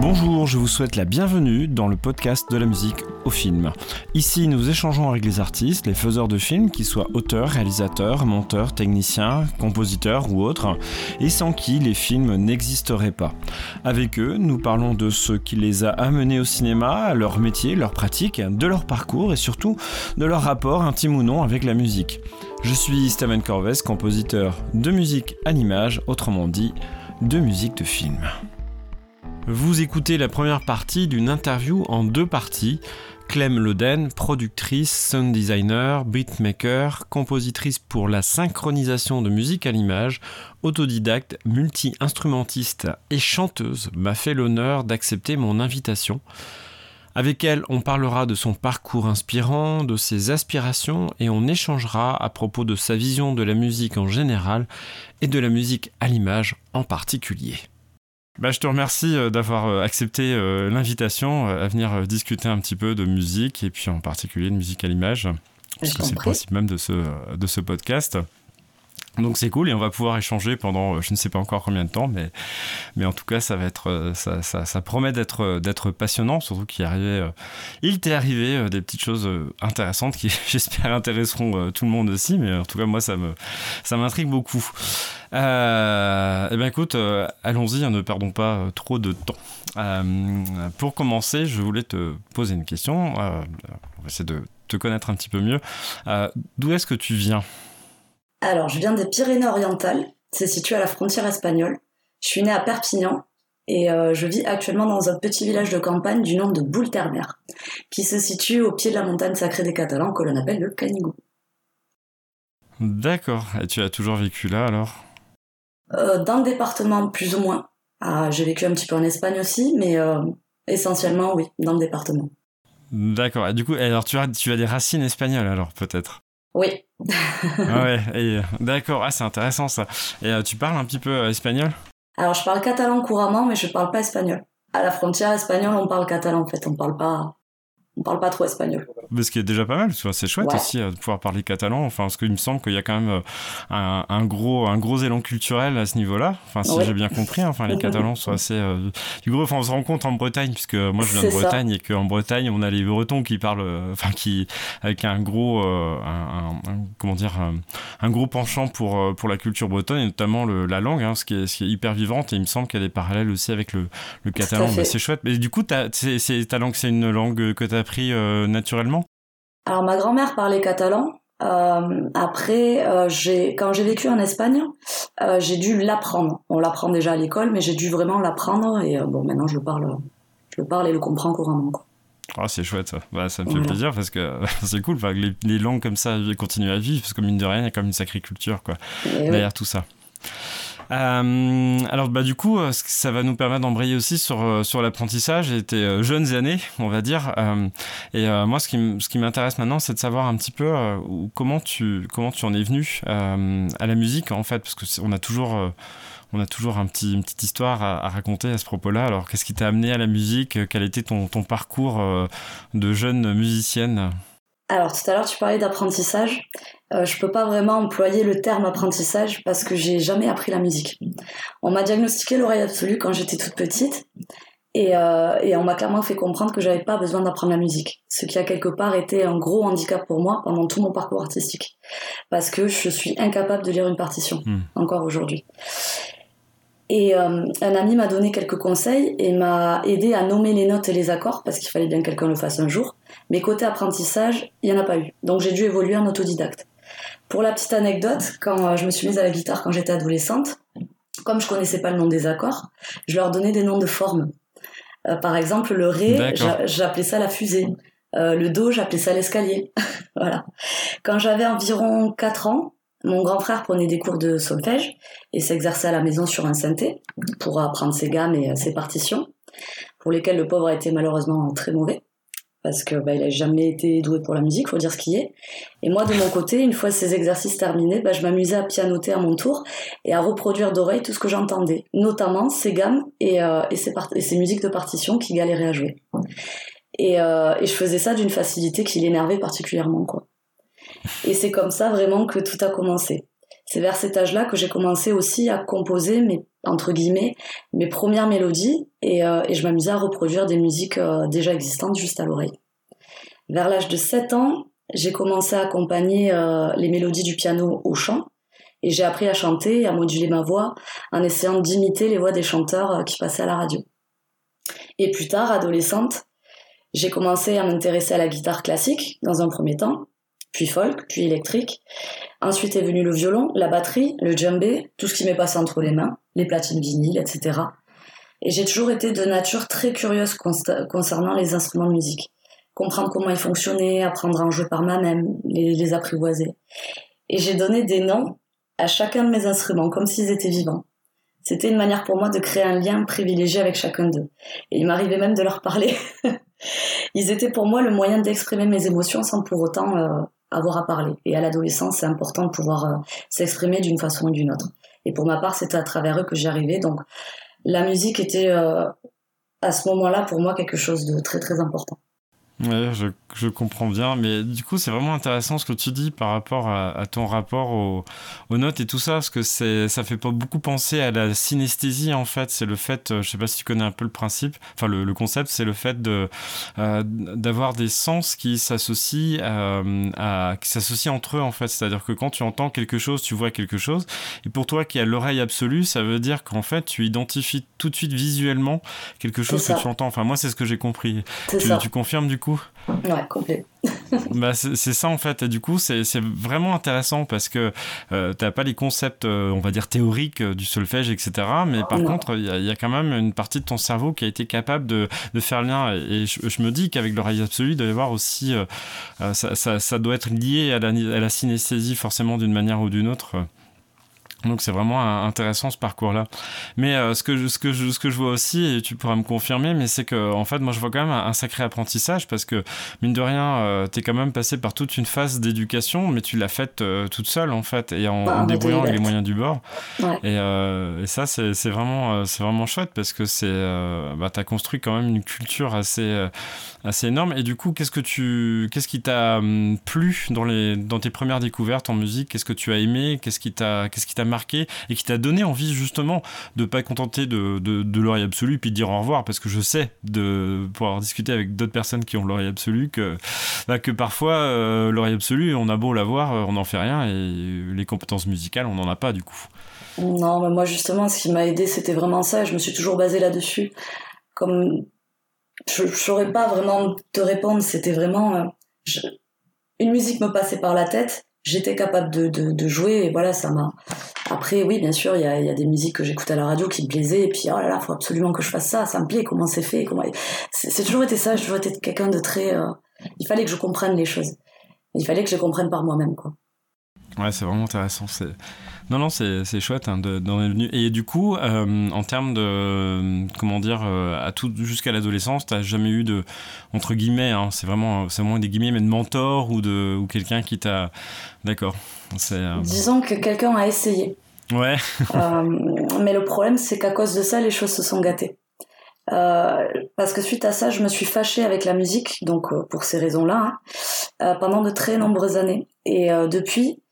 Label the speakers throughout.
Speaker 1: Bonjour, je vous souhaite la bienvenue dans le podcast de la musique au film. Ici, nous échangeons avec les artistes, les faiseurs de films, qu'ils soient auteurs, réalisateurs, monteurs, techniciens, compositeurs ou autres, et sans qui les films n'existeraient pas. Avec eux, nous parlons de ce qui les a amenés au cinéma, leur métier, leur pratique, de leur parcours et surtout de leur rapport intime ou non avec la musique. Je suis Steven Corvès, compositeur de musique à l'image, autrement dit, de musique de film. Vous écoutez la première partie d'une interview en deux parties. Clem Loden, productrice, sound designer, beatmaker, compositrice pour la synchronisation de musique à l'image, autodidacte, multi-instrumentiste et chanteuse, m'a fait l'honneur d'accepter mon invitation. Avec elle, on parlera de son parcours inspirant, de ses aspirations et on échangera à propos de sa vision de la musique en général et de la musique à l'image en particulier. Bah, je te remercie euh, d'avoir euh, accepté euh, l'invitation à venir discuter un petit peu de musique et puis en particulier de musique à l'image, parce que c'est le principe même de ce, de ce podcast. Donc c'est cool et on va pouvoir échanger pendant je ne sais pas encore combien de temps, mais, mais en tout cas ça va être ça, ça, ça promet d'être d'être passionnant, surtout qu'il il t'est arrivé des petites choses intéressantes qui j'espère intéresseront tout le monde aussi, mais en tout cas moi ça me ça m'intrigue beaucoup. Euh, eh bien écoute, euh, allons-y, hein, ne perdons pas euh, trop de temps. pour commencer, je voulais te poser une question. on va essayer de te connaître un petit peu mieux. D'où est-ce que tu viens?
Speaker 2: Alors, je viens des Pyrénées-Orientales. C'est situé à la frontière espagnole. Je suis née à Perpignan et je vis actuellement dans un petit village de campagne du nom de Boulterner, qui se situe au pied de la montagne sacrée des Catalans que l'on appelle le Canigou.
Speaker 1: D'accord. Et tu as toujours vécu là alors?
Speaker 2: Euh, dans le département, plus ou moins. Ah, j'ai vécu un petit peu en Espagne aussi, mais euh, essentiellement, oui, dans le département.
Speaker 1: D'accord. Et du coup, alors tu as, tu as des racines espagnoles, alors peut-être?
Speaker 2: Oui.
Speaker 1: ah ouais, d'accord. Ah, c'est intéressant ça. Et euh, tu parles un petit peu espagnol?
Speaker 2: Alors, je parle catalan couramment, mais je parle pas espagnol. À la frontière espagnole, on parle catalan en fait, on parle pas on parle pas trop espagnol.
Speaker 1: Mais ce qui est déjà pas mal, c'est chouette aussi euh, de pouvoir parler catalan. Enfin, parce qu'il me semble qu'il y a quand même euh, un, gros, un gros élan culturel à ce niveau-là. Enfin, si j'ai bien compris, enfin, les Catalans sont assez euh, du gros. Enfin, on se rend compte en Bretagne, puisque moi je viens de Bretagne et qu'en Bretagne on a les Bretons qui parlent, enfin, qui avec un gros, un, comment dire, un, gros penchant pour pour la culture bretonne et notamment le, la langue, hein, ce, qui est, ce qui est hyper vivante. Et il me semble qu'il y a des parallèles aussi avec le, le catalan. c'est chouette. Mais du coup, ta langue, c'est une langue que tu as appris euh, naturellement?
Speaker 2: Alors ma grand-mère parlait catalan. Euh, après, euh, j'ai quand j'ai vécu en Espagne, j'ai dû l'apprendre. On l'apprend déjà à l'école, mais j'ai dû vraiment l'apprendre et bon, maintenant je le parle, je le parle et le comprends couramment.
Speaker 1: Ah, c'est chouette ça. Bah, ça me fait plaisir parce que c'est cool. les, les, langues comme ça continuent à vivre parce que mine de rien, il y a comme une sacrée culture quoi, derrière tout ça. Euh, alors bah du coup, euh, ça va nous permettre d'embrayer aussi sur euh, sur l'apprentissage et tes jeunes années, on va dire. et moi, ce qui ce qui m'intéresse maintenant, c'est de savoir un petit peu comment tu comment tu en es venu à la musique en fait, parce que on a toujours on a toujours un petit, une petite histoire à, raconter à ce propos-là. Alors, qu'est-ce qui t'a amené à la musique? Quel était ton, ton parcours de jeune musicienne?
Speaker 2: Alors tout à l'heure tu parlais d'apprentissage. Euh, je peux pas vraiment employer le terme apprentissage parce que j'ai jamais appris la musique. On m'a diagnostiqué l'oreille absolue quand j'étais toute petite et, euh, et on m'a clairement fait comprendre que j'avais pas besoin d'apprendre la musique, ce qui a quelque part été un gros handicap pour moi pendant tout mon parcours artistique parce que je suis incapable de lire une partition hmm. encore aujourd'hui. Et euh, un ami m'a donné quelques conseils et m'a aidé à nommer les notes et les accords parce qu'il fallait bien que quelqu'un le fasse un jour. Mais côté apprentissage, il n'y en a pas eu. Donc j'ai dû évoluer en autodidacte. Pour la petite anecdote, quand euh, je me suis mise à la guitare quand j'étais adolescente, comme je connaissais pas le nom des accords, je leur donnais des noms de formes. Euh, par exemple, le Ré, j'appelais ça la fusée. le Do, j'appelais ça l'escalier. voilà. Quand j'avais environ 4 ans, mon grand frère prenait des cours de solfège et s'exerçait à la maison sur un synthé pour apprendre ses gammes et ses partitions, pour lesquelles le pauvre a été malheureusement très mauvais parce que bah, il a jamais été doué pour la musique, faut dire ce qui est. Et moi, de mon côté, une fois ces exercices terminés, bah, je m'amusais à pianoter à mon tour et à reproduire d'oreille tout ce que j'entendais, notamment ces gammes et, euh, et, musiques de partition qui galéraient à jouer. Et, euh, et je faisais ça d'une facilité qui l'énervait particulièrement, quoi. Et c'est comme ça vraiment que tout a commencé. C'est vers cet âge-là que j'ai commencé aussi à composer mes entre guillemets mes premières mélodies et, euh, et je m'amusais à reproduire des musiques euh, déjà existantes juste à l'oreille. Vers l'âge de 7 ans, j'ai commencé à accompagner euh, les mélodies du piano au chant et j'ai appris à chanter et à moduler ma voix en essayant d'imiter les voix des chanteurs qui passaient à la radio. Et plus tard, adolescente, j'ai commencé à m'intéresser à la guitare classique dans un premier temps, puis folk, puis électrique. Ensuite est venu le violon, la batterie, le djembé, tout ce qui m'est passé entre les mains, les platines vinyles, etc. Et j'ai toujours été de nature très curieuse concernant les instruments de musique. Comprendre comment ils fonctionnaient, apprendre à en jouer par moi-même, les, les apprivoiser. Et j'ai donné des noms à chacun de mes instruments, comme s'ils étaient vivants. C'était une manière pour moi de créer un lien privilégié avec chacun d'eux. Et il m'arrivait même de leur parler. Ils étaient pour moi le moyen d'exprimer mes émotions sans pour autant euh, avoir à parler. Et à l'adolescence, c'est important de pouvoir euh, s'exprimer d'une façon ou d'une autre. Et pour ma part, c'était à travers eux que j'y arrivais. Donc la musique était euh, à ce moment-là pour moi quelque chose de très très important.
Speaker 1: Ouais, je, je, comprends bien, mais du coup, c'est vraiment intéressant ce que tu dis par rapport à, à ton rapport aux, aux, notes et tout ça, parce que c'est, ça fait pas beaucoup penser à la synesthésie en fait. C'est le fait, euh, je sais pas si tu connais un peu le principe, enfin le, le concept, c'est le fait de euh, d'avoir des sens qui s'associent euh, à, qui s'associent entre eux en fait. C'est-à-dire que quand tu entends quelque chose, tu vois quelque chose, et pour toi qui a l'oreille absolue, ça veut dire qu'en fait, tu identifies tout de suite visuellement quelque chose que tu entends. Enfin, moi, c'est ce que j'ai compris. Tu, tu confirmes du coup
Speaker 2: Ouais, complet.
Speaker 1: bah, c'est ça en fait. Et du coup, c'est vraiment intéressant parce que euh, t'as pas les concepts, euh, on va dire, théoriques euh, du solfège, etc. Mais par contre, il y, y, a quand même une partie de ton cerveau qui a été capable de, de faire le lien. Et je, je me dis qu'avec l'oreille absolue, il doit y avoir aussi. Euh, ça, ça, ça, doit être lié à la, à la synesthésie, forcément, d'une manière ou d'une autre. Donc c'est vraiment intéressant ce parcours-là. Mais euh, ce que je, ce que je, ce que je vois aussi et tu pourras me confirmer, mais c'est que en fait moi je vois quand même un, un sacré apprentissage parce que mine de rien euh, t'es quand même passé par toute une phase d'éducation, mais tu l'as faite euh, toute seule en fait et en, bah, en débrouillant avec les moyens du bord.
Speaker 2: Ouais.
Speaker 1: Et, euh, et, ça c'est vraiment euh, c'est vraiment chouette parce que c'est euh, bah t'as construit quand même une culture assez assez énorme. Et du coup qu'est-ce que tu qu'est-ce qui t'a hum, plu dans les dans tes premières découvertes en musique? Qu'est-ce que tu as aimé? Qu'est-ce qui t'a qu'est-ce qui t'a marqué et qui t'a donné envie justement de pas contenter de, de, l'oreille absolue puis de dire au revoir parce que je sais de pouvoir discuter avec d'autres personnes qui ont l'oreille absolue que, bah, que parfois euh, l'oreille absolue on a beau l'avoir on n'en fait rien et les compétences musicales on n'en a pas du coup.
Speaker 2: Non, mais moi justement ce qui m'a aidé c'était vraiment ça, je me suis toujours basée là-dessus. Comme je ne saurais pas vraiment te répondre, c'était vraiment euh, une musique me passait par la tête j'étais capable de, de, de, jouer et voilà ça m'a après oui bien sûr il y a, des musiques que j'écoute à la radio qui me plaisaient et puis oh là là faut absolument que je fasse ça ça me plaît comment c'est fait comment c'est toujours été ça j'ai toujours été quelqu'un de très euh... il fallait que je comprenne les choses. Il fallait que je comprenne par moi-même quoi.
Speaker 1: Ouais c'est vraiment intéressant non, non, c'est chouette hein, d'en être venu. Et du coup, euh, en termes de, comment dire, euh, à tout jusqu'à l'adolescence, t'as jamais eu de, entre guillemets, hein, c'est vraiment, c'est vraiment des guillemets, mais de mentor ou de, ou quelqu'un qui t'a, d'accord.
Speaker 2: Euh... Disons que quelqu'un a essayé.
Speaker 1: Ouais.
Speaker 2: euh, mais le problème, c'est qu'à cause de ça, les choses se sont gâtées. Euh, parce que suite à ça, je me suis fâchée avec la musique, donc euh, pour ces raisons-là, hein, pendant de très nombreuses années. Et depuis,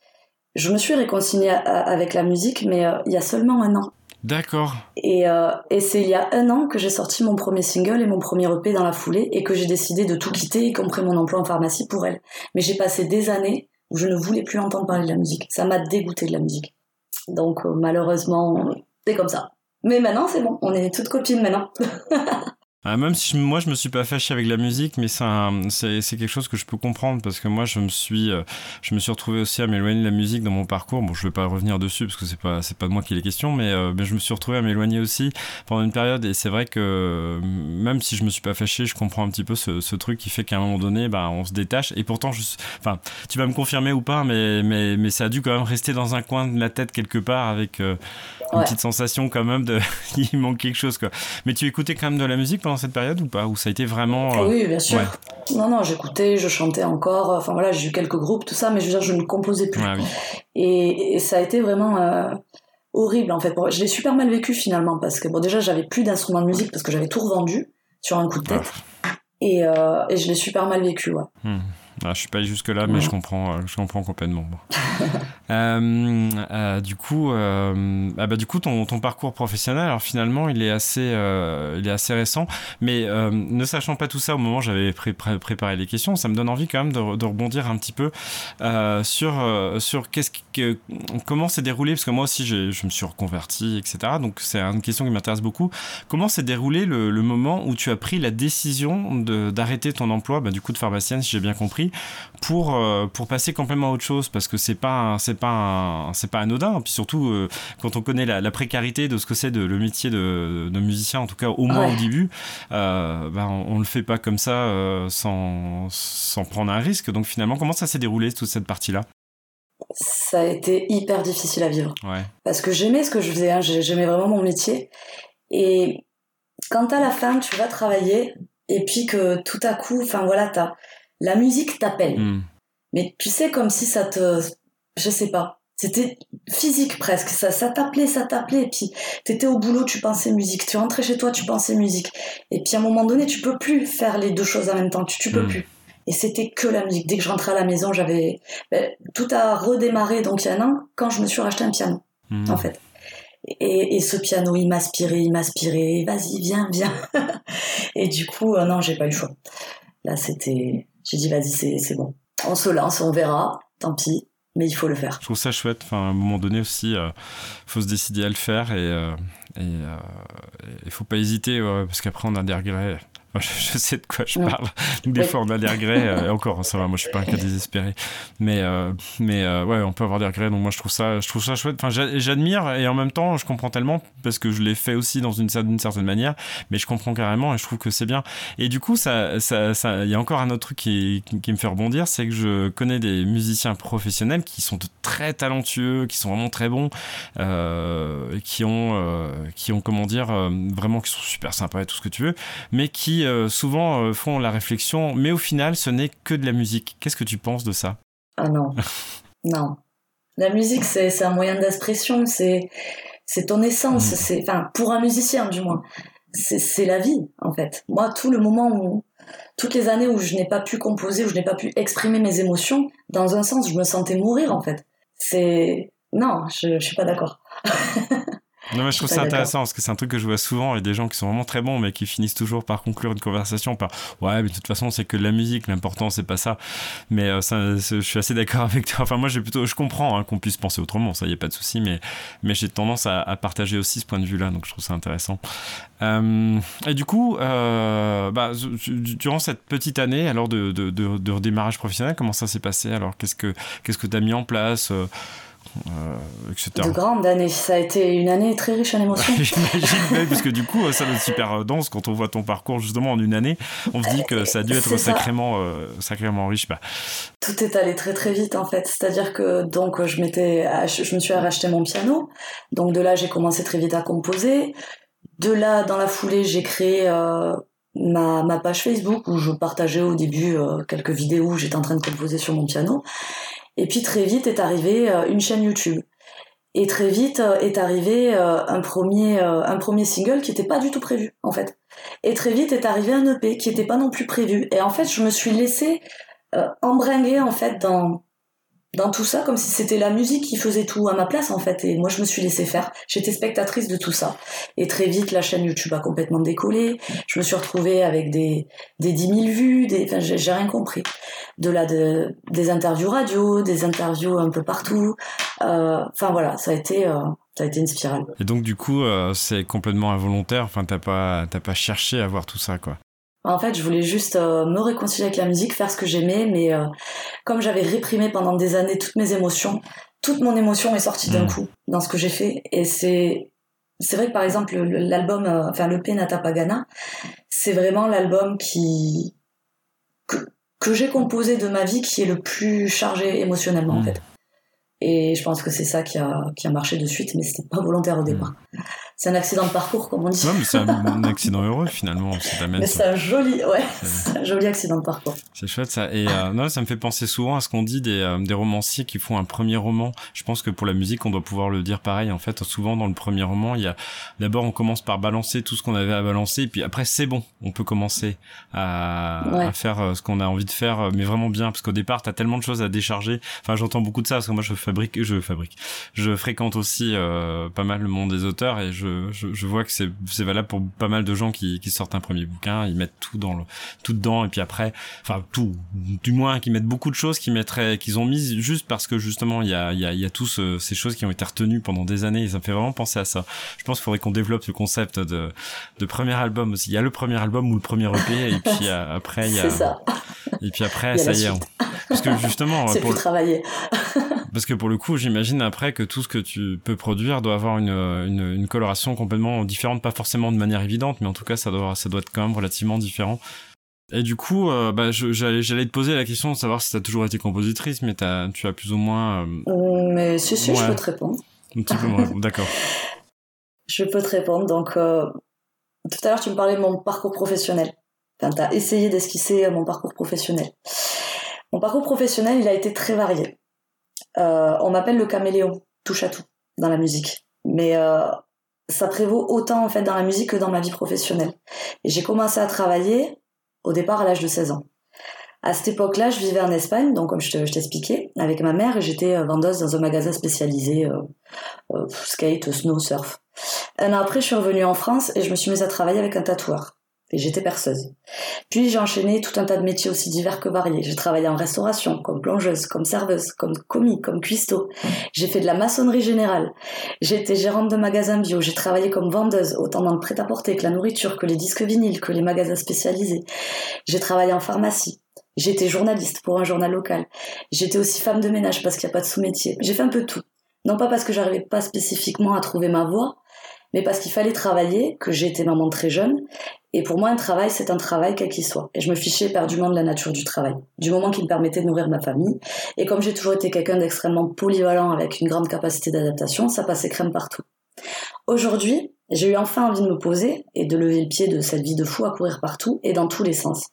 Speaker 2: je me suis réconciliée avec la musique, mais euh, il y a seulement un an.
Speaker 1: D'accord.
Speaker 2: Et, euh, et c'est il y a un an que j'ai sorti mon premier single et mon premier EP dans la foulée et que j'ai décidé de tout quitter, y compris mon emploi en pharmacie pour elle. Mais j'ai passé des années où je ne voulais plus entendre parler de la musique. Ça m'a dégoûté de la musique. Donc euh, malheureusement, c'est comme ça. Mais maintenant, c'est bon. On est toutes copines maintenant.
Speaker 1: Ah, même si je, moi je me suis pas fâché avec la musique, mais c'est quelque chose que je peux comprendre parce que moi je me suis euh, je me suis retrouvé aussi à m'éloigner de la musique dans mon parcours. Bon, je vais pas revenir dessus parce que c'est pas c'est pas de moi qui est question, mais, euh, mais je me suis retrouvé à m'éloigner aussi pendant une période et c'est vrai que même si je me suis pas fâché, je comprends un petit peu ce, ce truc qui fait qu'à un moment donné, bah on se détache et pourtant je enfin tu vas me confirmer ou pas, mais mais mais ça a dû quand même rester dans un coin de la tête quelque part avec euh, une ouais. petite sensation quand même de il manque quelque chose quoi. Mais tu écoutais quand même de la musique pendant cette période ou pas? Ou ça a été vraiment.
Speaker 2: Euh... Oui, bien sûr. Ouais. Non, non, j'écoutais, je chantais encore. Enfin voilà, j'ai eu quelques groupes, tout ça, mais je veux dire, je ne composais plus.
Speaker 1: Ouais, oui.
Speaker 2: et, et, ça a été vraiment euh, horrible en fait. Je l'ai super mal vécu finalement parce que bon, déjà, j'avais plus d'instruments de musique parce que j'avais tout revendu sur un coup de tête. Ah. Et, euh, et, je l'ai super mal vécu, ouais.
Speaker 1: Mmh. Ah, je suis pas allé jusque là, mais je comprends, euh, je comprends complètement. Euh, euh, du coup, ah bah du coup, ton, ton, parcours professionnel, alors finalement, il est assez, il est assez récent. Mais ne sachant pas tout ça au moment où j'avais préparé les questions, ça me donne envie quand même de, de rebondir un petit peu sur sur qu'est-ce que, comment s'est déroulé, parce que moi aussi, je me suis reconverti, etc. Donc c'est une question qui m'intéresse beaucoup. Comment s'est déroulé le, le, moment où tu as pris la décision d'arrêter ton emploi, bah, du coup de pharmacienne, si j'ai bien compris, pour, euh, pour passer complètement à autre chose parce que c'est pas c'est pas c'est pas anodin. Puis surtout euh, quand on connaît la, précarité de ce que c'est de le métier de, de, musicien en tout cas au moins au début euh, ben, on, on, le fait pas comme ça sans, sans prendre un risque. Donc finalement comment ça s'est déroulé toute cette partie là
Speaker 2: ça a été hyper difficile à vivre. Parce que j'aimais ce que je faisais hein, j'aimais vraiment mon métier. Et quand à la fin tu vas travailler et puis que tout à coup enfin voilà t'as la musique t'appelle. Hmm. Mais tu sais, comme si ça te. Je sais pas. C'était physique presque. Ça, ça t'appelait, ça t'appelait. Et puis, t'étais au boulot, tu pensais musique. Tu rentrais chez toi, tu pensais musique. Et puis, à un moment donné, tu peux plus faire les deux choses en même temps. Tu, tu peux hmm. plus. Et c'était que la musique. Dès que je rentrais à la maison, j'avais. Ben, tout a redémarré, donc il y a un an, quand je me suis racheté un piano. Hmm. En fait. Et, et, ce piano, il m'aspirait, il m'aspirait. Vas-y, viens, viens. et du coup, euh, non, j'ai pas eu le choix. Là, c'était j'ai dit, vas-y, c'est bon. On se lance, on verra, tant pis, mais il faut le faire.
Speaker 1: Je trouve ça chouette. Enfin, à un moment donné aussi, il euh, faut se décider à le faire et euh, il euh, ne faut pas hésiter parce qu'après on a des regrets je, sais de quoi je parle. Des fois, on a des regrets. Euh, encore, ça va, moi, je suis pas un cas désespéré. Mais, euh, mais euh, ouais, on peut avoir des regrets. Donc, moi, je trouve ça, je trouve ça chouette. Enfin, j'admire et en même temps, je comprends tellement parce que je l'ai fait aussi dans une, certaine manière. Mais je comprends carrément et je trouve que c'est bien. Et du coup, ça, ça, ça, il y a encore un autre truc qui, qui, me fait rebondir, c'est que je connais des musiciens professionnels qui sont très talentueux, qui sont vraiment très bons, qui ont, qui ont, comment dire, vraiment, qui sont super sympas et tout ce que tu veux, mais qui souvent euh, font la réflexion, mais au final, ce n'est que de la musique. Qu'est-ce que tu penses de ça?
Speaker 2: Ah non, non. La musique, c'est un moyen d'expression, c'est ton essence, mm. c'est enfin pour un musicien du moins, c'est la vie en fait. Moi, tout le moment où toutes les années où je n'ai pas pu composer, où je n'ai pas pu exprimer mes émotions, dans un sens, je me sentais mourir en fait. C'est non, je, je suis pas d'accord.
Speaker 1: Non, mais je trouve ça intéressant parce que c'est un truc que je vois souvent et des gens qui sont vraiment très bons mais qui finissent toujours par conclure une conversation par ouais, mais de toute façon, c'est que la musique, l'important, c'est pas ça. Mais euh, ça, je suis assez d'accord avec toi. Enfin, moi, j'ai plutôt, je comprends hein, qu'on puisse penser autrement, ça y est pas de souci, mais, mais j'ai tendance à, partager aussi ce point de vue-là, donc je trouve ça intéressant. Euh, et du coup, euh, bah, durant cette petite année, alors de, de, de, de redémarrage professionnel, comment ça s'est passé? Alors, qu'est-ce que qu'est-ce que tu as mis en place
Speaker 2: euh, etc. De grandes années. Ça a été une année très riche en émotions.
Speaker 1: J'imagine, parce que du coup, ça doit être super dense quand on voit ton parcours justement en une année. On se dit que ça a dû être sacrément, euh, sacrément riche. Bah.
Speaker 2: Tout est allé très très vite en fait. C'est-à-dire que donc je m'étais, je me suis racheté mon piano. Donc de là, j'ai commencé très vite à composer. De là, dans la foulée, j'ai créé euh, ma, ma, page Facebook où je partageais au début quelques vidéos où j'étais en train de composer sur mon piano. Et puis très vite est arrivé euh, une chaîne YouTube. Et très vite euh, est arrivé euh, un premier, un premier single qui n'était pas du tout prévu, en fait. Et très vite est arrivé un EP qui n'était pas non plus prévu. Et en fait, je me suis laissée embringuer, en fait, dans, dans tout ça, comme si c'était la musique qui faisait tout à ma place en fait. Et moi, je me suis laissée faire. J'étais spectatrice de tout ça. Et très vite, la chaîne YouTube a complètement décollé. Je me suis retrouvée avec des, des 10 000 vues, des, enfin, j'ai rien compris. De là, de, des interviews radio, des interviews un peu partout. Euh, enfin voilà, ça a été, euh, ça a été une spirale.
Speaker 1: Et donc, du coup, euh, c'est complètement involontaire. Enfin, t'as pas, t'as pas cherché à voir tout ça, quoi.
Speaker 2: En fait, je voulais juste euh, me réconcilier avec la musique, faire ce que j'aimais, mais euh, comme j'avais réprimé pendant des années toutes mes émotions, toute mon émotion est sortie d'un mm. coup dans ce que j'ai fait. Et c'est c'est vrai que par exemple l'album, euh, enfin le Nata Pagana, c'est vraiment l'album qui que, que j'ai composé de ma vie qui est le plus chargé émotionnellement en mm. fait. Et je pense que c'est ça qui a, qui a marché de suite, mais c'était pas volontaire au départ. C'est un accident de parcours, comme on dit.
Speaker 1: Non, mais c'est un, accident heureux finalement.
Speaker 2: Mais c'est un joli, ouais, c'est un joli accident de parcours.
Speaker 1: C'est chouette ça. Et euh, non, ça me fait penser souvent à ce qu'on dit des, euh, des romanciers qui font un premier roman. Je pense que pour la musique, on doit pouvoir le dire pareil. En fait, souvent dans le premier roman, il y a d'abord on commence par balancer tout ce qu'on avait à balancer, et puis après c'est bon, on peut commencer à, à faire euh, ce qu'on a envie de faire, mais vraiment bien, parce qu'au départ, t'as tellement de choses à décharger. Enfin, j'entends beaucoup de ça parce que moi je fabrique, je fabrique, je fréquente aussi pas mal le monde des auteurs et je je, vois que c'est, valable pour pas mal de gens qui, sortent un premier bouquin, ils mettent tout dans le, tout dedans et puis après, enfin tout, du moins qu'ils mettent beaucoup de choses qu'ils mettraient, qu'ils ont mis juste parce que justement il y a, il y a, il y a tous ces choses qui ont été retenues pendant des années et ça me fait vraiment penser à ça. Je pense qu'il faudrait qu'on développe ce concept de, de premier album aussi. Il y a le premier album ou le premier EP et puis euh, après il y a,
Speaker 2: ça.
Speaker 1: et puis après ça y est. Parce que justement,
Speaker 2: c'est pour travailler.
Speaker 1: Parce que pour le coup, j'imagine après que tout ce que tu peux produire doit avoir une, une, une coloration complètement différente, pas forcément de manière évidente, mais en tout cas, ça doit, ça doit être quand même relativement différent. Et du coup, euh, bah, j'allais, te poser la question de savoir si tu as toujours été compositrice, mais as, tu as plus ou moins.
Speaker 2: Euh, mais si, si, je peux te répondre.
Speaker 1: Un petit peu moins, d'accord.
Speaker 2: Je peux te répondre. Donc, euh, tout à l'heure, tu me parlais de mon parcours professionnel. Enfin, tu as essayé d'esquisser mon parcours professionnel. Mon parcours professionnel, il a été très varié. On m'appelle le caméléon, touche à tout, dans la musique. Mais ça prévaut autant en fait dans la musique que dans ma vie professionnelle. Et j'ai commencé à travailler au départ à l'âge de 16 ans. À cette époque-là, je vivais en Espagne, donc comme je t'expliquais, avec ma mère, et j'étais euh, vendeuse dans un magasin spécialisé euh, euh, skate, snow, surf. Un an après, je suis revenue en France et je me suis mise à travailler avec un tatoueur et j'étais perceuse. Puis j'ai enchaîné tout un tas de métiers aussi divers que variés. J'ai travaillé en restauration, comme plongeuse, comme serveuse, comme commis, comme cuistot. J'ai fait de la maçonnerie générale. J'ai été gérante de magasin bio. J'ai travaillé comme vendeuse, autant dans le prêt-à-porter que la nourriture, que les disques vinyles, que les magasins spécialisés. J'ai travaillé en pharmacie. J'étais journaliste pour un journal local. J'étais aussi femme de ménage parce qu'il n'y a pas de sous-métier. J'ai fait un peu tout. Non pas parce que j'arrivais pas spécifiquement à trouver ma voie, mais parce qu'il fallait travailler, que été maman très jeune, et pour moi un travail c'est un travail quel qu'il soit. Et je me fichais éperdument de la nature du travail, du moment qui me permettait de nourrir ma famille. Et comme j'ai toujours été quelqu'un d'extrêmement polyvalent avec une grande capacité d'adaptation, ça passait crème partout. Aujourd'hui, j'ai eu enfin envie de me poser et de lever le pied de cette vie de fou à courir partout et dans tous les sens,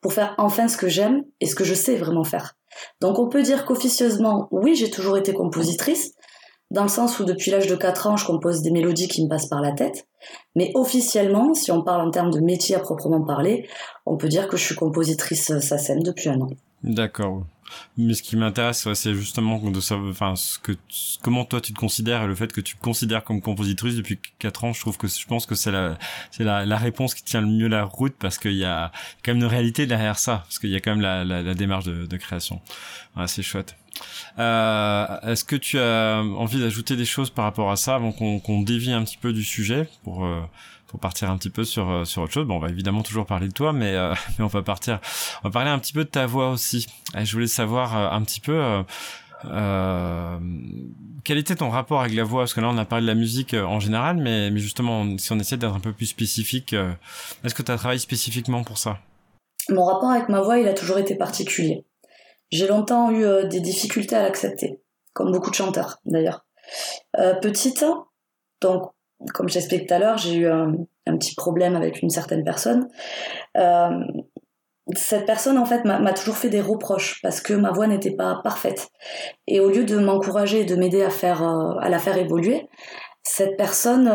Speaker 2: pour faire enfin ce que j'aime et ce que je sais vraiment faire. Donc on peut dire qu'officieusement, oui, j'ai toujours été compositrice, dans le sens où depuis l'âge de 4 ans, je compose des mélodies qui me passent par la tête. Mais officiellement, si on parle en termes de métier à proprement parler, on peut dire que je suis compositrice euh, SACEM depuis un an.
Speaker 1: D'accord. Mais ce qui m'intéresse, c'est justement de savoir, enfin, ce que, comment toi tu te considères et le fait que tu te considères comme compositrice depuis 4 ans, je trouve que, je pense que c'est la, c'est la, la, réponse qui tient le mieux la route parce qu'il y a quand même une réalité derrière ça, parce qu'il y a quand même la, la, la démarche de, de création. Voilà, c'est chouette. Euh, Est-ce que tu as envie d'ajouter des choses par rapport à ça avant qu'on dévie un petit peu du sujet pour euh, pour partir un petit peu sur euh, sur autre chose. Bon, on va évidemment toujours parler de toi, mais, euh, mais on va partir, on va parler un petit peu de ta voix aussi. Et je voulais savoir un petit peu. Euh, quel était ton rapport avec la voix? Parce que là, on a parlé de la musique en général, mais, mais justement, si on essaie d'être un peu plus spécifique, est-ce que tu as travaillé spécifiquement pour ça?
Speaker 2: Mon rapport avec ma voix, il a toujours été particulier. J'ai longtemps eu euh, des difficultés à l'accepter, comme beaucoup de chanteurs d'ailleurs. Euh, petite, donc comme j'expliquais tout à l'heure, j'ai eu un, petit problème avec une certaine personne. Euh, cette personne en fait m'a toujours fait des reproches parce que ma voix n'était pas parfaite. Et au lieu de m'encourager et de m'aider à à la faire évoluer, cette personne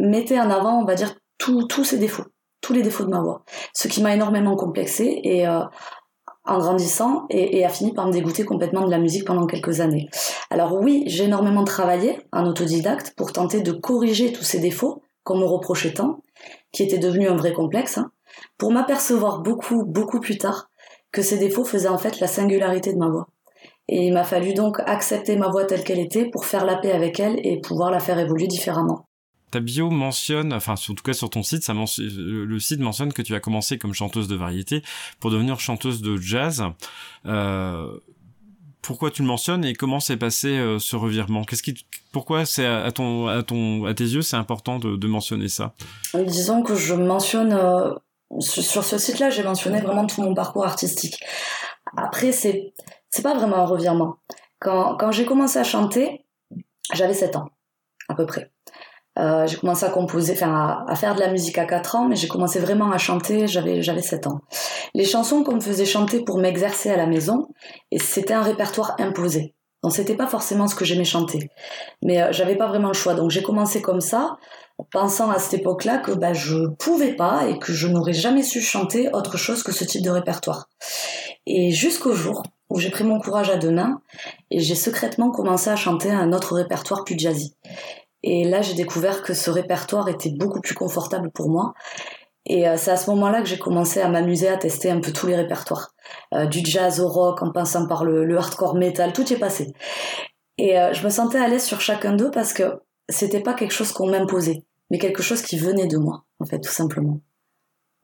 Speaker 2: mettait en avant, on va dire, tous ses défauts, tous les défauts de ma voix, ce qui m'a énormément complexé et en grandissant et, a fini par me dégoûter complètement de la musique pendant quelques années. Alors oui, j'ai énormément travaillé en autodidacte pour tenter de corriger tous ces défauts qu'on me reprochait tant, qui étaient devenus un vrai complexe, hein, pour m'apercevoir beaucoup, beaucoup plus tard que ces défauts faisaient en fait la singularité de ma voix. Et il m'a fallu donc accepter ma voix telle qu'elle était pour faire la paix avec elle et pouvoir la faire évoluer différemment
Speaker 1: ta bio mentionne, enfin en tout cas sur ton site, le site mentionne que tu as commencé comme chanteuse de variété pour devenir chanteuse de jazz. Euh, pourquoi tu le mentionnes et comment s'est passé euh, ce revirement? Qu'est-ce qui, pourquoi c'est à ton, à ton, à tes yeux, c'est important de, mentionner ça?
Speaker 2: Disons que je mentionne euh, sur ce site-là, j'ai mentionné vraiment tout mon parcours artistique. Après, c'est c'est pas vraiment un revirement. Quand, quand j'ai commencé à chanter, j'avais 7 ans à peu près. Euh, j'ai commencé à composer, enfin à, faire de la musique à 4 ans, mais j'ai commencé vraiment à chanter, j'avais j'avais 7 ans. Les chansons qu'on me faisait chanter pour m'exercer à la maison, et c'était un répertoire imposé. Donc c'était pas forcément ce que j'aimais chanter, mais euh, j'avais pas vraiment le choix. Donc j'ai commencé comme ça, pensant à cette époque-là que bah, je pouvais pas et que je n'aurais jamais su chanter autre chose que ce type de répertoire. Et jusqu'au jour où j'ai pris mon courage à deux mains et j'ai secrètement commencé à chanter un autre répertoire plus jazzy. Et là, j'ai découvert que ce répertoire était beaucoup plus confortable pour moi. Et euh, c'est à ce moment-là que j'ai commencé à m'amuser à tester un peu tous les répertoires. Euh, du jazz au rock, en passant par le, hardcore metal, tout y est passé. Et euh, je me sentais à l'aise sur chacun d'eux parce que c'était pas quelque chose qu'on m'imposait, mais quelque chose qui venait de moi, en fait, tout simplement.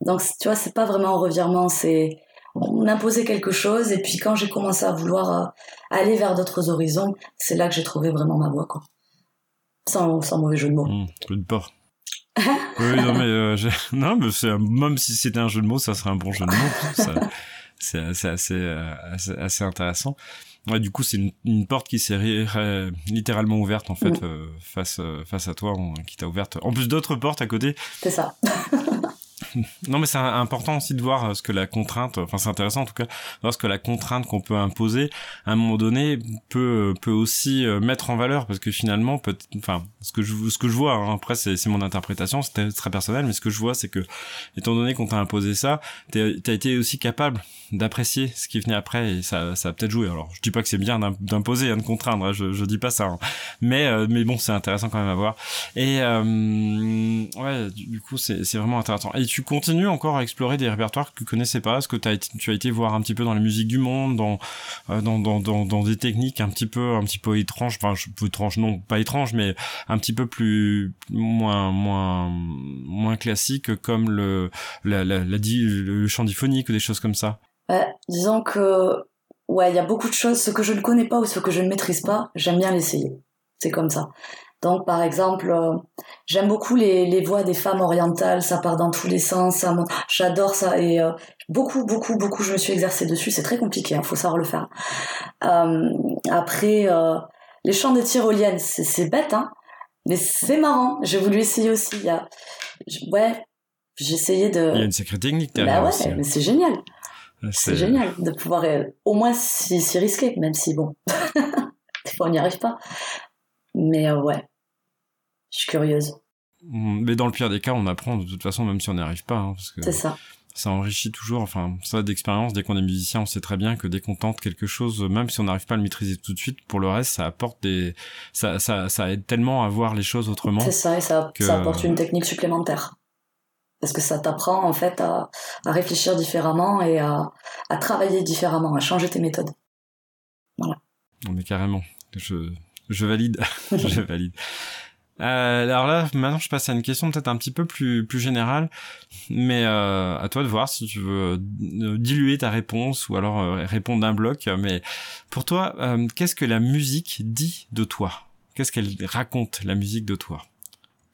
Speaker 2: Donc, tu vois, c'est pas vraiment un revirement, c'est on imposait quelque chose, et puis quand j'ai commencé à vouloir aller vers d'autres horizons, c'est là que j'ai trouvé vraiment ma voie, quoi. Sans, mauvais jeu de mots. Mmh,
Speaker 1: de porc. oui, non, mais, euh, non, mais c'est, même si c'était un jeu de mots, ça serait un bon jeu de mots. c'est, assez, euh, assez, assez, intéressant. Ouais, du coup, c'est une, une, porte qui s'est littéralement ouverte en fait mmh. euh, face face à toi, qui t'a ouverte. En plus d'autres portes à côté.
Speaker 2: C'est ça.
Speaker 1: non, mais c'est important aussi de voir euh, ce que la contrainte, enfin c'est intéressant en tout cas, de voir ce que la contrainte qu'on peut imposer à un moment donné peut peut aussi euh, mettre en valeur parce que finalement, peut, enfin ce que je ce que je vois, hein, après c'est mon interprétation, c'est très personnel, mais ce que je vois c'est que étant donné qu'on t'a imposé ça, t'as as été aussi capable d'apprécier ce qui venait après et ça ça a peut-être joué. Alors je dis pas que c'est bien d'imposer, hein, de contraindre, hein, je je dis pas ça, hein. mais euh, mais bon c'est intéressant quand même à voir. Et ouais, du coup c'est c'est vraiment intéressant. Et tu continues encore à explorer des répertoires que tu connaissais pas Est-ce que tu as été voir un petit peu dans la musique du monde, euh, dans, dans, des techniques un petit peu, étranges, enfin, étranges, non, pas étranges, mais un petit peu plus, moins, moins, moins classiques comme le, chant diphonique ou des choses comme ça?
Speaker 2: disons que, ouais, il y a beaucoup de choses, ce que je ne connais pas ou ce que je ne maîtrise pas, j'aime bien l'essayer. C'est comme ça. Donc, par exemple, euh, j'aime beaucoup les, les, voix des femmes orientales, ça part dans tous les sens, ça j'adore ça et euh, beaucoup, beaucoup, beaucoup, je me suis exercée dessus. C'est très compliqué, il hein, faut savoir le faire. Euh, après, les chants des tyroliennes, c'est bête, hein, mais c'est marrant. J'ai voulu essayer aussi. Il y a, ouais, j'ai essayé de.
Speaker 1: Il y a une sacrée technique
Speaker 2: derrière. Bah ouais, hein. mais c'est génial. C'est génial de pouvoir au moins s'y risquer, même si bon, des fois on n'y arrive pas. Mais ouais, je suis curieuse.
Speaker 1: Mm, mais dans le pire des cas, on apprend de toute façon, même si on n'y arrive pas. Hein,
Speaker 2: c'est ça.
Speaker 1: Ça enrichit toujours. Enfin, ça d'expérience. Dès qu'on est musicien, on sait très bien que dès qu'on tente quelque chose, même si on n'arrive pas à le maîtriser tout de suite, pour le reste, ça apporte des, ça, ça, ça aide tellement à voir les choses autrement.
Speaker 2: C'est ça, et ça, ça apporte une technique supplémentaire. Parce que ça t'apprend en fait à, à, réfléchir différemment et à, à travailler différemment, à changer tes méthodes. Voilà.
Speaker 1: Non mais carrément, je, je valide, je valide. Euh, alors là, maintenant, je passe à une question peut-être un petit peu plus plus générale, mais euh, à toi de voir si tu veux euh, diluer ta réponse ou alors euh, répondre d'un bloc. Mais pour toi, euh, qu'est-ce que la musique dit de toi? Qu'est-ce qu'elle raconte la musique de toi?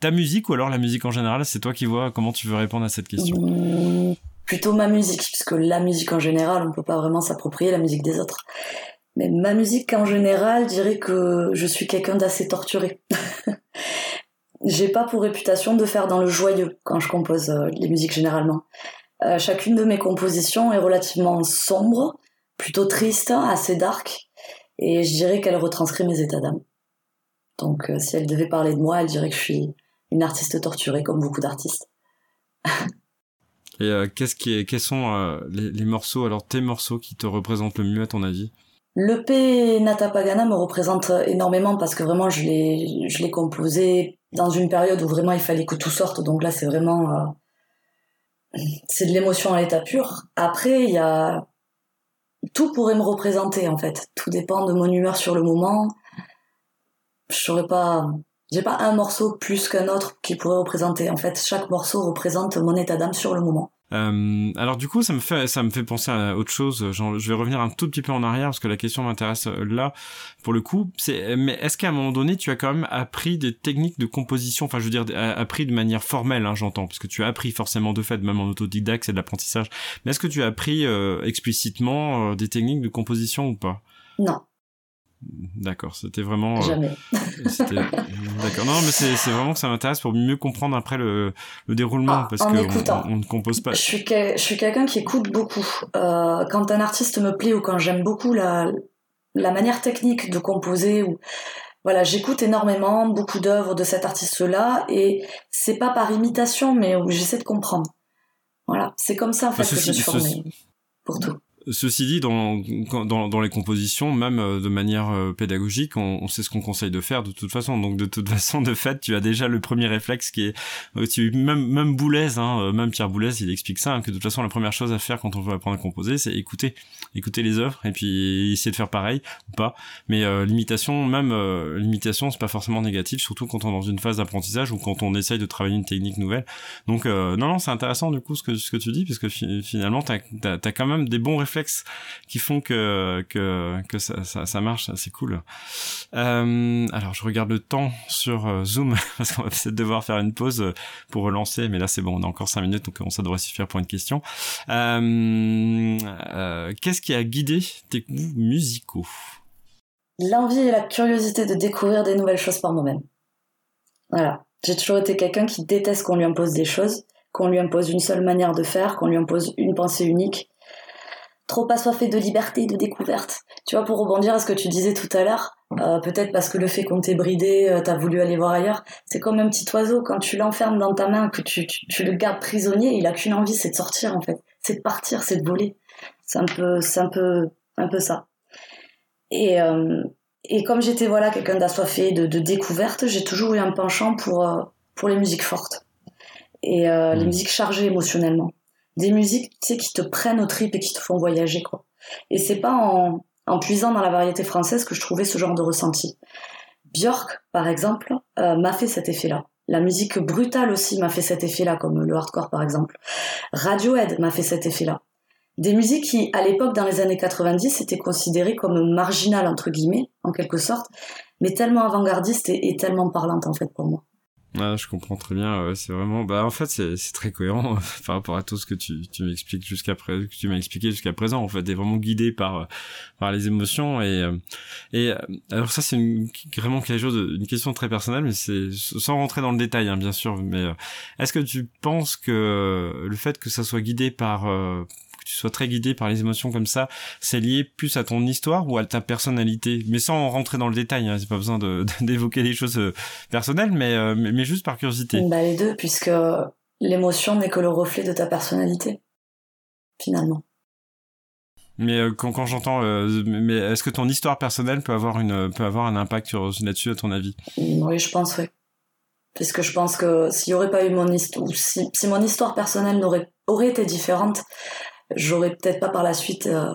Speaker 1: Ta musique ou alors la musique en général? C'est toi qui vois comment tu veux répondre à cette question.
Speaker 2: Plutôt ma musique, puisque la musique en général, on peut pas vraiment s'approprier la musique des autres. Mais ma musique en général, je dirais que je suis quelqu'un d'assez torturé. J'ai pas pour réputation de faire dans le joyeux quand je compose euh, les musiques généralement. Euh, chacune de mes compositions est relativement sombre, plutôt triste, assez dark, et je dirais qu'elle retranscrit mes états d'âme. Donc euh, si elle devait parler de moi, elle dirait que je suis une artiste torturée comme beaucoup d'artistes.
Speaker 1: et qu'est-ce qui quels sont les, morceaux, alors tes morceaux qui te représentent le mieux à ton avis?
Speaker 2: L'EP Nata Pagana me représente énormément parce que vraiment je l'ai composé dans une période où vraiment il fallait que tout sorte donc là c'est vraiment euh, c'est de l'émotion à l'état pur. Après il y a tout pourrait me représenter en fait, tout dépend de mon humeur sur le moment. Je saurais pas j'ai pas un morceau plus qu'un autre qui pourrait représenter en fait chaque morceau représente mon état d'âme sur le moment.
Speaker 1: Euh, alors du coup, ça me fait ça me fait penser à autre chose. Genre, je vais revenir un tout petit peu en arrière parce que la question m'intéresse euh, là pour le coup. C'est mais est-ce qu'à un moment donné, tu as quand même appris des techniques de composition? Enfin, je veux dire, appris de manière formelle, hein, j'entends, parce que tu as appris forcément de fait, même en autodidacte, c'est de l'apprentissage. Mais est-ce que tu as appris euh, explicitement euh, des techniques de composition ou pas?
Speaker 2: Non.
Speaker 1: D'accord, c'était vraiment.
Speaker 2: Jamais.
Speaker 1: D'accord. Non, mais c'est vraiment que ça m'intéresse pour mieux comprendre après le, le déroulement ah, parce que on, ne compose pas.
Speaker 2: Je suis, quelqu'un qui écoute beaucoup. Euh, quand un artiste me plaît ou quand j'aime beaucoup la, la manière technique de composer ou voilà, j'écoute énormément beaucoup d'œuvres de cet artiste-là et c'est pas par imitation, mais j'essaie de comprendre. Voilà, c'est comme ça en fait que je suis formée pour tout.
Speaker 1: Ceci dit, dans, dans, dans, les compositions, même euh, de manière euh, pédagogique, on, on sait ce qu'on conseille de faire de toute façon. Donc de toute façon, de fait, tu as déjà le premier réflexe qui est, euh, tu, même même Boulez, hein, même Pierre Boulez, il explique ça, hein, que de toute façon, la première chose à faire quand on veut apprendre à composer, c'est écouter, écouter les œuvres et puis essayer de faire pareil ou pas. Mais l'imitation, même l'imitation, c'est pas forcément négatif, surtout quand on est dans une phase d'apprentissage ou quand on essaye de travailler une technique nouvelle. Donc non, non, c'est intéressant du coup ce que ce que tu dis, parce que finalement, t'as as, as quand même des bons réflexes qui font que que ça ça, marche, c'est cool. Euh, alors je regarde le temps sur euh, Zoom parce qu'on va peut-être devoir faire une pause euh, pour relancer, mais là c'est bon, on a encore cinq minutes, donc ça devrait suffire pour une question. Qu'est-ce qui a guidé tes goûts musicaux?
Speaker 2: L'envie et la curiosité de découvrir des nouvelles choses par moi-même. Voilà. J'ai toujours été quelqu'un qui déteste qu'on lui impose des choses, qu'on lui impose une seule manière de faire, qu'on lui impose une pensée unique trop assoiffé de liberté, de découverte. Tu vois, pour rebondir à ce que tu disais tout à l'heure, euh, peut-être parce que le fait qu'on t'ait bridé, euh, t'as voulu aller voir ailleurs, c'est comme un petit oiseau, quand tu l'enfermes dans ta main, que tu, tu, le gardes prisonnier, il a qu'une envie, c'est de sortir en fait, c'est de partir, c'est de voler. C'est un peu, c'est un peu, un peu ça. Et, euh, et comme j'étais voilà quelqu'un d'assoiffé, de, de découverte, j'ai toujours eu un penchant pour, euh, pour les musiques fortes et les mmh. musiques chargées émotionnellement des musiques tu sais, qui te prennent au trip et qui te font voyager quoi. Et c'est pas en, en puisant dans la variété française que je trouvais ce genre de ressenti. Björk, par exemple, euh, m'a fait cet effet-là. La musique brutale aussi m'a fait cet effet-là, comme le hardcore par exemple. Radiohead m'a fait cet effet-là. Des musiques qui, à l'époque, dans les années 90, étaient considérées comme marginales, entre guillemets, en quelque sorte, mais tellement avant-gardistes et tellement parlantes, en fait, pour moi.
Speaker 1: Ah, je comprends très bien. c'est vraiment, bah en fait c'est très cohérent par rapport à tout ce que tu, tu m'expliques jusqu'à présent, que tu m'as expliqué jusqu'à présent. En fait, t'es vraiment guidé par par les émotions et euh, et euh, alors ça c'est une, vraiment quelque chose, une question très personnelle, mais c'est sans rentrer dans le détail, hein, bien sûr. Mais euh, est-ce que tu penses que le fait que ça soit guidé par tu sois très guidé par les émotions comme ça, c'est lié plus à ton histoire ou à ta personnalité Mais sans rentrer dans le détail, hein, c'est pas besoin d'évoquer des choses euh, personnelles, euh, mais, mais, juste par curiosité.
Speaker 2: Bah les deux, puisque l'émotion n'est que le reflet de ta personnalité, finalement.
Speaker 1: Mais euh, quand, quand j'entends, mais est-ce que ton histoire personnelle peut avoir une peut avoir un impact là-dessus à ton avis?
Speaker 2: Oui, je pense oui. Puisque je pense que s'il y aurait pas eu mon histoire, si, si mon histoire personnelle n'aurait aurait été différente, j'aurais peut-être pas par la suite euh,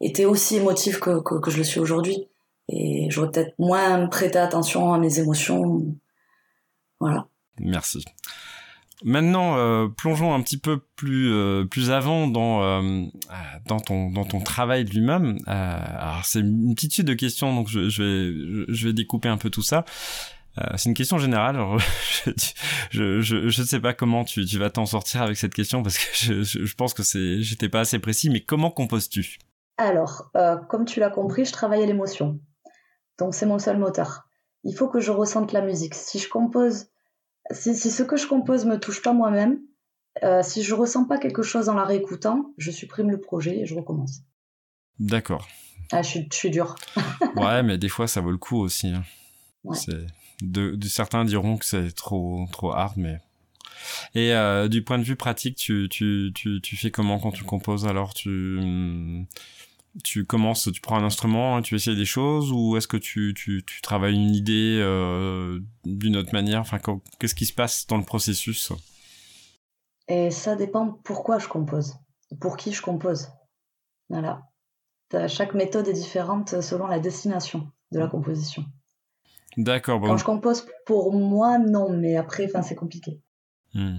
Speaker 2: été aussi émotive que, que, je le suis aujourd'hui. Et j'aurais peut-être moins prêté attention à mes émotions. Voilà.
Speaker 1: Merci. Maintenant, euh, plongeons un petit peu plus euh, plus avant dans dans ton dans ton travail lui-même. alors c'est une petite suite de questions, donc je vais je vais découper un peu tout ça. Euh, c'est une question générale. je, je, je, ne sais pas comment tu, tu vas t'en sortir avec cette question parce que je, pense que c'est, j'étais pas assez précis. Mais comment composes-tu
Speaker 2: Alors, euh, comme tu l'as compris, je travaille à l'émotion. Donc c'est mon seul moteur. Il faut que je ressente la musique. Si je compose, si, si ce que je compose me touche pas moi-même, euh, si je ressens pas quelque chose en la réécoutant, je supprime le projet et je recommence.
Speaker 1: D'accord.
Speaker 2: Ah, je suis, je suis dur.
Speaker 1: ouais, mais des fois ça vaut le coup aussi. Hein. Ouais de, certains diront que c'est trop trop hard, mais et euh, du point de vue pratique, tu, tu, tu, tu fais comment quand tu composes? Alors tu tu commences, tu prends un instrument, tu essayes des choses, ou est-ce que tu, tu, tu travailles une idée euh, d'une autre manière? Enfin, qu'est-ce qui se passe dans le processus?
Speaker 2: Et ça dépend pourquoi je compose, pour qui je compose. Voilà. Chaque méthode est différente selon la destination de la composition.
Speaker 1: D'accord.
Speaker 2: Bon. Quand je compose pour moi, non, mais après, enfin, c'est compliqué.
Speaker 1: Hmm.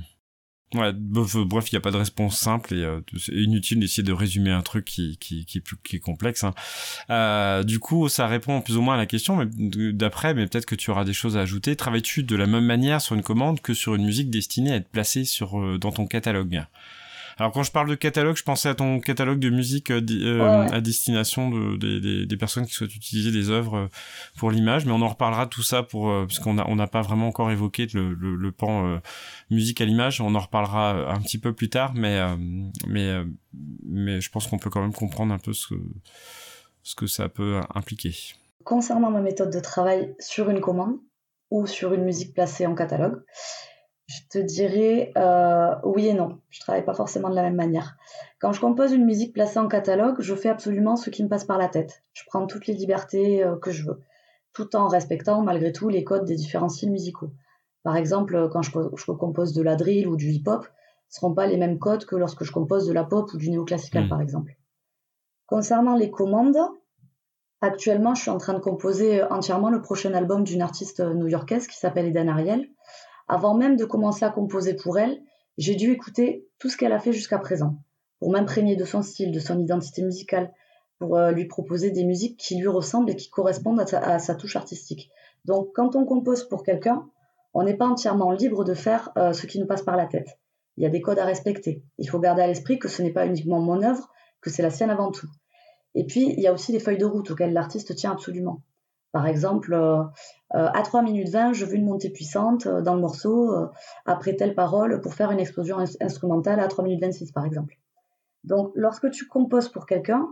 Speaker 1: Ouais, bref, il n'y a pas de réponse simple et euh, c'est inutile d'essayer de résumer un truc qui, qui, qui, est, plus, qui est complexe. Hein. Euh, du coup, ça répond plus ou moins à la question, mais d'après, mais peut-être que tu auras des choses à ajouter. Travailles-tu de la même manière sur une commande que sur une musique destinée à être placée sur, euh, dans ton catalogue? Alors quand je parle de catalogue, je pensais à ton catalogue de musique à destination de, des, personnes qui souhaitent utiliser des œuvres pour l'image, mais on en reparlera tout ça pour parce qu'on n'a on n'a pas vraiment encore évoqué le, le, le pan musique à l'image. On en reparlera un petit peu plus tard, mais mais mais je pense qu'on peut quand même comprendre un peu ce ce que ça peut impliquer.
Speaker 2: Concernant ma méthode de travail sur une commande ou sur une musique placée en catalogue, je te dirais euh, oui et non. Je travaille pas forcément de la même manière. Quand je compose une musique placée en catalogue, je fais absolument ce qui me passe par la tête. Je prends toutes les libertés euh, que je veux, tout en respectant malgré tout les codes des différents styles musicaux. Par exemple, quand je, compose de la drill ou du hip-hop, ce seront pas les mêmes codes que lorsque je compose de la pop ou du néoclassical, mmh. par exemple. Concernant les commandes, Actuellement, je suis en train de composer entièrement le prochain album d'une artiste new-yorkaise qui s'appelle Eden Ariel. Avant même de commencer à composer pour elle, j'ai dû écouter tout ce qu'elle a fait jusqu'à présent, pour m'imprégner de son style, de son identité musicale, pour euh, lui proposer des musiques qui lui ressemblent et qui correspondent à sa, touche artistique. Donc, quand on compose pour quelqu'un, on n'est pas entièrement libre de faire euh, ce qui nous passe par la tête. Il y a des codes à respecter. Il faut garder à l'esprit que ce n'est pas uniquement mon œuvre, que c'est la sienne avant tout. Et puis, il y a aussi les feuilles de route auxquelles l'artiste tient absolument. Par exemple, euh, euh, à 3 minutes 20, je veux une montée puissante euh, dans le morceau, après telle parole, pour faire une explosion instrumentale à 3 minutes 26, par exemple. Donc, lorsque tu composes pour quelqu'un,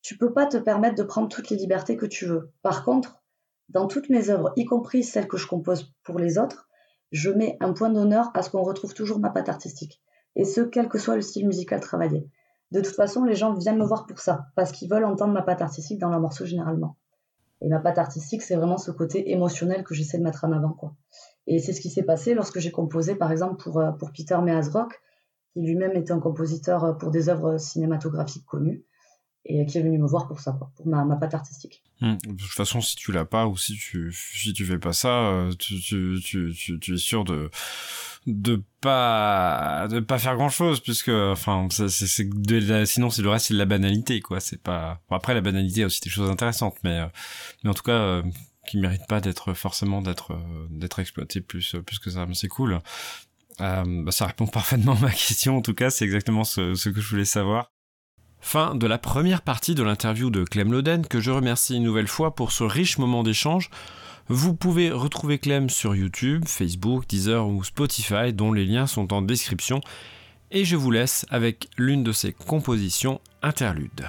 Speaker 2: tu peux pas te permettre de prendre toutes les libertés que tu veux. Par contre, dans toutes mes œuvres, y compris celles que je compose pour les autres, je mets un point d'honneur à ce qu'on retrouve toujours ma patte artistique. Et ce, quel que soit le style musical travaillé. De toute façon, les gens viennent me voir pour ça, parce qu'ils veulent entendre ma patte artistique dans leur morceau généralement. Et ma patte artistique, c'est vraiment ce côté émotionnel que j'essaie de mettre en avant, quoi. Et c'est ce qui s'est passé lorsque j'ai composé, par exemple, pour, euh, pour Peter Meazrock, qui lui-même était un compositeur euh, pour des œuvres cinématographiques connues, et qui est venu me voir pour ça, pour ma, ma patte artistique.
Speaker 1: Hum, de toute façon, si tu l'as pas, ou si tu, si tu fais pas ça, euh, tu, tu, tu, tu es sûr de de pas de pas faire grand chose puisque enfin c'est sinon c'est le reste c'est de la banalité quoi. C'est pas après la banalité aussi des choses intéressantes mais euh, mais en tout cas euh, qui méritent pas d'être forcément d'être euh, d'être exploité plus plus que ça. Mais c'est cool. Euh, bah, ça répond parfaitement à ma question. En tout cas c'est exactement ce, ce que je voulais savoir. Fin de la première partie de l'interview de Clem Loden que je remercie une nouvelle fois pour ce riche moment d'échange vous pouvez retrouver Clem sur YouTube, Facebook, Deezer ou Spotify dont les liens sont en description et je vous laisse avec l'une de ses compositions interludes.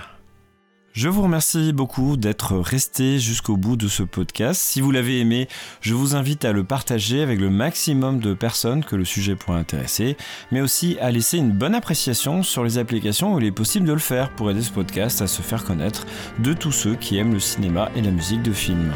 Speaker 1: Je vous remercie beaucoup d'être resté jusqu'au bout de ce podcast. Si vous l'avez aimé, je vous invite à le partager avec le maximum de personnes que le sujet pourrait intéresser, mais aussi à laisser une bonne appréciation sur les applications où il est possible de le faire pour aider ce podcast à se faire connaître de tous ceux qui aiment le cinéma et la musique de film.